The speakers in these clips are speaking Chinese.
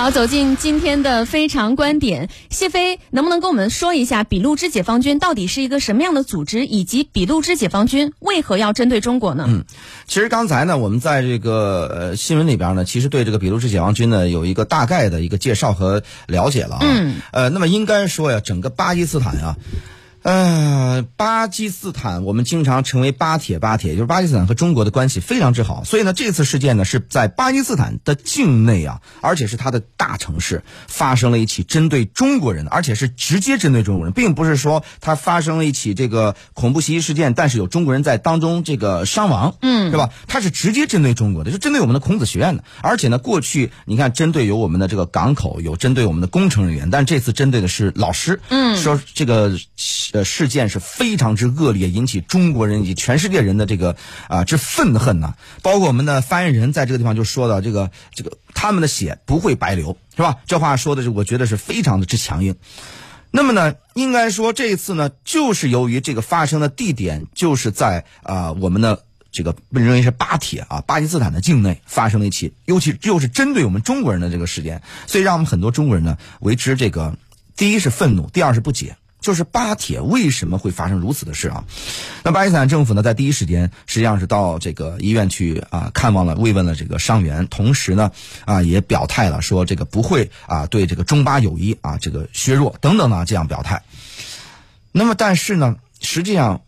好，走进今天的非常观点，谢飞能不能跟我们说一下俾路支解放军到底是一个什么样的组织，以及俾路支解放军为何要针对中国呢？嗯，其实刚才呢，我们在这个呃新闻里边呢，其实对这个俾路支解放军呢有一个大概的一个介绍和了解了啊。嗯。呃，那么应该说呀，整个巴基斯坦啊。呃，巴基斯坦我们经常成为巴铁，巴铁就是巴基斯坦和中国的关系非常之好，所以呢，这次事件呢是在巴基斯坦的境内啊，而且是它的大城市发生了一起针对中国人的，而且是直接针对中国人，并不是说它发生了一起这个恐怖袭击事件，但是有中国人在当中这个伤亡，嗯，是吧？它是直接针对中国的，就针对我们的孔子学院的，而且呢，过去你看针对有我们的这个港口，有针对我们的工程人员，但这次针对的是老师，嗯，说这个。呃，事件是非常之恶劣，引起中国人以及全世界人的这个啊之愤恨呐。包括我们的发言人在这个地方就说到，这个这个他们的血不会白流，是吧？这话说的是我觉得是非常的之强硬。那么呢，应该说这一次呢，就是由于这个发生的地点就是在啊我们的这个被认为是巴铁啊巴基斯坦的境内发生了一起，尤其又是针对我们中国人的这个事件，所以让我们很多中国人呢为之这个第一是愤怒，第二是不解。就是巴铁为什么会发生如此的事啊？那巴基斯坦政府呢，在第一时间实际上是到这个医院去啊看望了、慰问了这个伤员，同时呢啊也表态了，说这个不会啊对这个中巴友谊啊这个削弱等等呢这样表态。那么但是呢，实际上。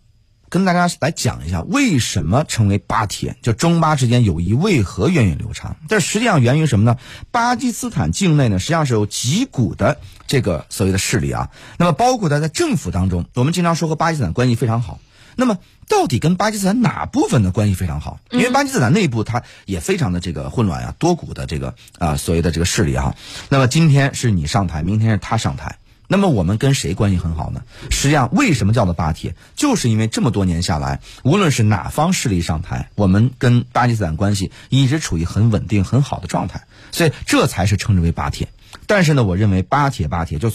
跟大家来讲一下，为什么成为巴铁？就中巴之间友谊为何源远流长？这实际上源于什么呢？巴基斯坦境内呢，实际上是有几股的这个所谓的势力啊。那么包括他在政府当中，我们经常说和巴基斯坦关系非常好。那么到底跟巴基斯坦哪部分的关系非常好？因为巴基斯坦内部它也非常的这个混乱啊，多股的这个啊所谓的这个势力啊。那么今天是你上台，明天是他上台。那么我们跟谁关系很好呢？实际上，为什么叫做巴铁？就是因为这么多年下来，无论是哪方势力上台，我们跟巴基斯坦关系一直处于很稳定、很好的状态，所以这才是称之为巴铁。但是呢，我认为巴铁巴铁就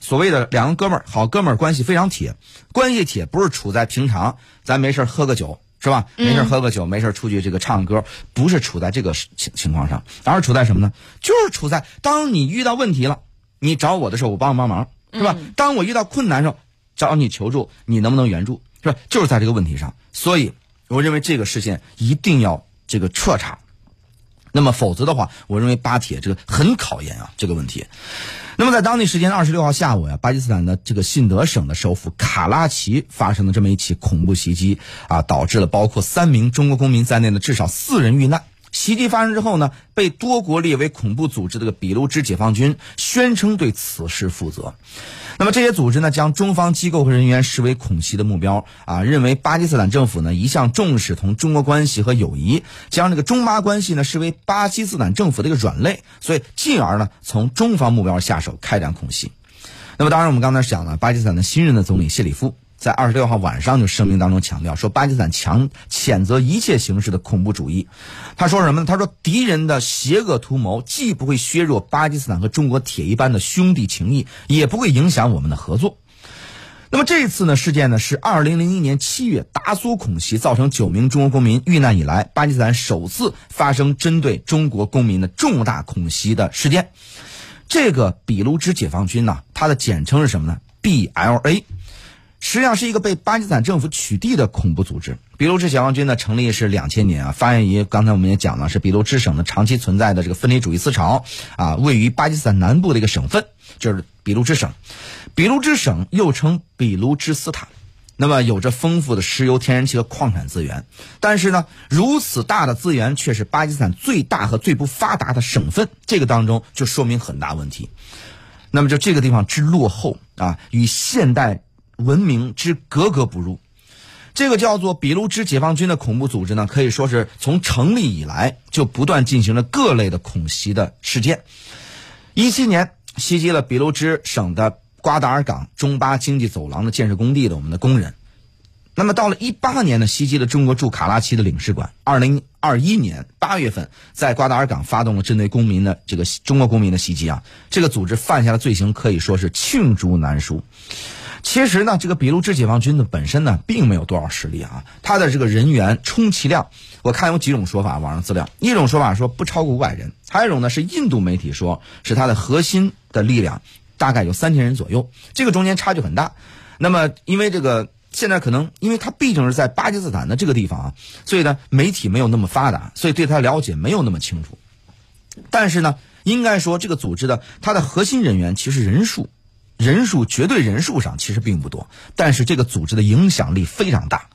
所谓的两个哥们儿，好哥们儿关系非常铁，关系铁不是处在平常咱没事喝个酒是吧？没事喝个酒，没事出去这个唱歌，不是处在这个情情况上，而是处在什么呢？就是处在当你遇到问题了，你找我的时候，我帮帮忙。是吧？当我遇到困难时候，找你求助，你能不能援助？是吧？就是在这个问题上，所以我认为这个事件一定要这个彻查。那么否则的话，我认为巴铁这个很考验啊这个问题。那么在当地时间二十六号下午呀，巴基斯坦的这个信德省的首府卡拉奇发生了这么一起恐怖袭击啊，导致了包括三名中国公民在内的至少四人遇难。袭击发生之后呢，被多国列为恐怖组织的这个俾路支解放军宣称对此事负责。那么这些组织呢，将中方机构和人员视为恐袭的目标啊，认为巴基斯坦政府呢一向重视同中国关系和友谊，将这个中巴关系呢视为巴基斯坦政府的一个软肋，所以进而呢从中方目标下手开展恐袭。那么当然，我们刚才讲了，巴基斯坦的新任的总理谢里夫。在二十六号晚上就声明当中强调说，巴基斯坦强谴责一切形式的恐怖主义。他说什么呢？他说敌人的邪恶图谋既不会削弱巴基斯坦和中国铁一般的兄弟情谊，也不会影响我们的合作。那么这次呢事件呢是二零零一年七月达苏恐袭造成九名中国公民遇难以来，巴基斯坦首次发生针对中国公民的重大恐袭的事件。这个俾路支解放军呢，它的简称是什么呢？BLA。实际上是一个被巴基斯坦政府取缔的恐怖组织。俾路支解放军呢，成立是两千年啊，发源于刚才我们也讲了，是俾路支省的长期存在的这个分离主义思潮啊，位于巴基斯坦南部的一个省份，就是俾路支省。俾路支省又称俾路支斯坦，那么有着丰富的石油、天然气和矿产资源，但是呢，如此大的资源却是巴基斯坦最大和最不发达的省份，这个当中就说明很大问题。那么就这个地方之落后啊，与现代。文明之格格不入，这个叫做俾路支解放军的恐怖组织呢，可以说是从成立以来就不断进行了各类的恐袭的事件。一七年袭击了俾路支省的瓜达尔港中巴经济走廊的建设工地的我们的工人，那么到了一八年呢，袭击了中国驻卡拉奇的领事馆。二零二一年八月份，在瓜达尔港发动了针对公民的这个中国公民的袭击啊，这个组织犯下的罪行可以说是罄竹难书。其实呢，这个俾路支解放军呢本身呢并没有多少实力啊，他的这个人员充其量，我看有几种说法，网上资料，一种说法说不超过五百人，还有一种呢是印度媒体说是他的核心的力量大概有三千人左右，这个中间差距很大。那么因为这个现在可能因为他毕竟是在巴基斯坦的这个地方啊，所以呢媒体没有那么发达，所以对他了解没有那么清楚。但是呢，应该说这个组织的它的核心人员其实人数。人数绝对人数上其实并不多，但是这个组织的影响力非常大。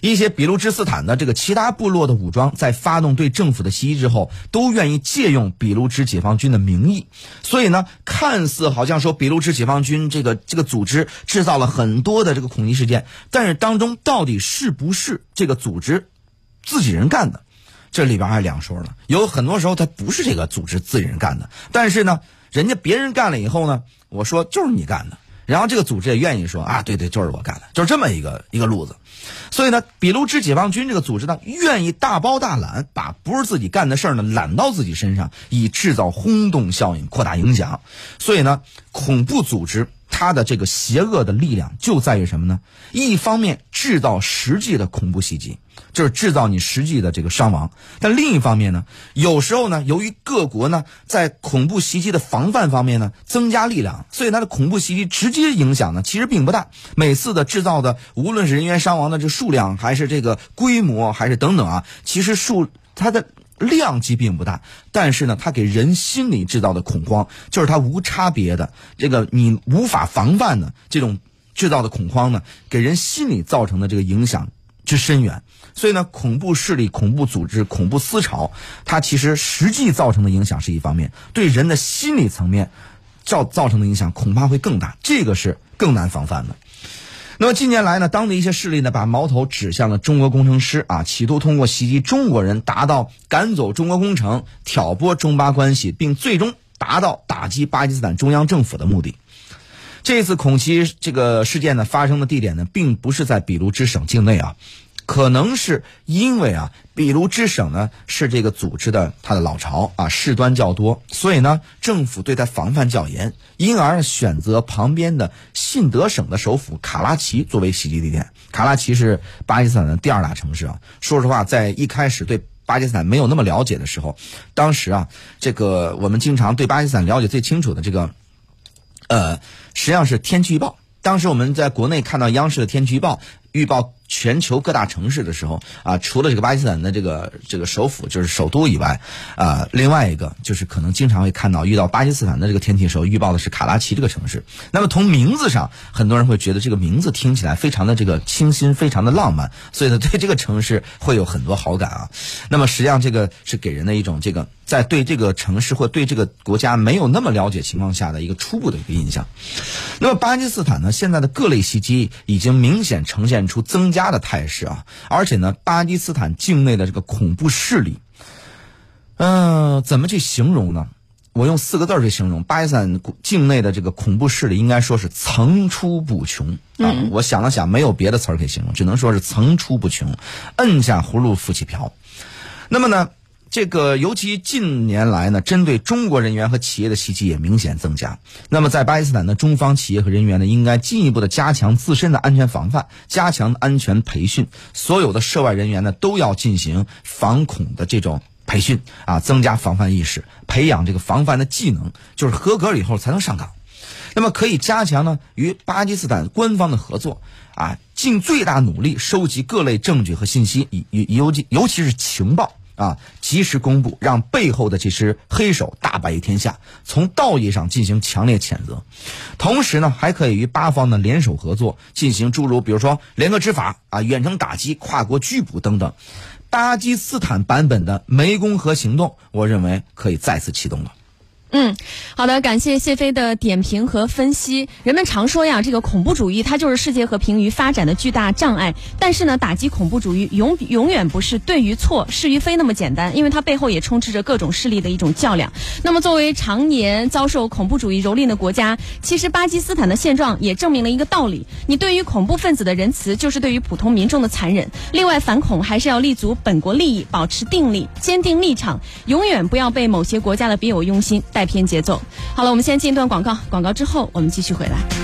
一些俾路支斯坦的这个其他部落的武装在发动对政府的袭击之后，都愿意借用俾路支解放军的名义。所以呢，看似好像说俾路支解放军这个这个组织制造了很多的这个恐袭事件，但是当中到底是不是这个组织自己人干的，这里边还两说了。有很多时候他不是这个组织自己人干的，但是呢。人家别人干了以后呢，我说就是你干的，然后这个组织也愿意说啊，对对，就是我干的，就是这么一个一个路子。所以呢，俾路支解放军这个组织呢，愿意大包大揽，把不是自己干的事儿呢揽到自己身上，以制造轰动效应，扩大影响。所以呢，恐怖组织。它的这个邪恶的力量就在于什么呢？一方面制造实际的恐怖袭击，就是制造你实际的这个伤亡；但另一方面呢，有时候呢，由于各国呢在恐怖袭击的防范方面呢增加力量，所以它的恐怖袭击直接影响呢其实并不大。每次的制造的，无论是人员伤亡的这数量，还是这个规模，还是等等啊，其实数它的。量级并不大，但是呢，它给人心里制造的恐慌，就是它无差别的这个你无法防范的这种制造的恐慌呢，给人心理造成的这个影响之深远。所以呢，恐怖势力、恐怖组织、恐怖思潮，它其实实际造成的影响是一方面，对人的心理层面造造成的影响恐怕会更大，这个是更难防范的。那么近年来呢，当地一些势力呢，把矛头指向了中国工程师啊，企图通过袭击中国人，达到赶走中国工程、挑拨中巴关系，并最终达到打击巴基斯坦中央政府的目的。这次恐袭这个事件呢，发生的地点呢，并不是在俾路支省境内啊。可能是因为啊，俾路支省呢是这个组织的它的老巢啊，事端较多，所以呢，政府对它防范较严，因而选择旁边的信德省的首府卡拉奇作为袭击地点。卡拉奇是巴基斯坦的第二大城市啊。说实话，在一开始对巴基斯坦没有那么了解的时候，当时啊，这个我们经常对巴基斯坦了解最清楚的这个，呃，实际上是天气预报。当时我们在国内看到央视的天气预报。预报全球各大城市的时候啊，除了这个巴基斯坦的这个这个首府就是首都以外，啊，另外一个就是可能经常会看到遇到巴基斯坦的这个天气时候，预报的是卡拉奇这个城市。那么从名字上，很多人会觉得这个名字听起来非常的这个清新，非常的浪漫，所以呢，对这个城市会有很多好感啊。那么实际上这个是给人的一种这个在对这个城市或对这个国家没有那么了解情况下的一个初步的一个印象。那么巴基斯坦呢，现在的各类袭击已经明显呈。现出增加的态势啊，而且呢，巴基斯坦境内的这个恐怖势力，嗯，怎么去形容呢？我用四个字去形容巴基斯坦境内的这个恐怖势力，应该说是层出不穷啊。我想了想，没有别的词儿可以形容，只能说是层出不穷，摁下葫芦浮起瓢。那么呢？这个尤其近年来呢，针对中国人员和企业的袭击也明显增加。那么，在巴基斯坦的中方企业和人员呢，应该进一步的加强自身的安全防范，加强安全培训。所有的涉外人员呢，都要进行防恐的这种培训啊，增加防范意识，培养这个防范的技能，就是合格了以后才能上岗。那么，可以加强呢与巴基斯坦官方的合作啊，尽最大努力收集各类证据和信息，尤尤其尤其是情报。啊，及时公布，让背后的这只黑手大白于天下。从道义上进行强烈谴责，同时呢，还可以与八方的联手合作，进行诸如比如说联合执法啊、远程打击、跨国拘捕等等。巴基斯坦版本的湄公河行动，我认为可以再次启动了。嗯，好的，感谢谢飞的点评和分析。人们常说呀，这个恐怖主义它就是世界和平与发展的巨大障碍。但是呢，打击恐怖主义永永远不是对与错、是与非那么简单，因为它背后也充斥着各种势力的一种较量。那么，作为常年遭受恐怖主义蹂躏的国家，其实巴基斯坦的现状也证明了一个道理：你对于恐怖分子的仁慈，就是对于普通民众的残忍。另外，反恐还是要立足本国利益，保持定力，坚定立场，永远不要被某些国家的别有用心。带偏节奏。好了，我们先进一段广告，广告之后我们继续回来。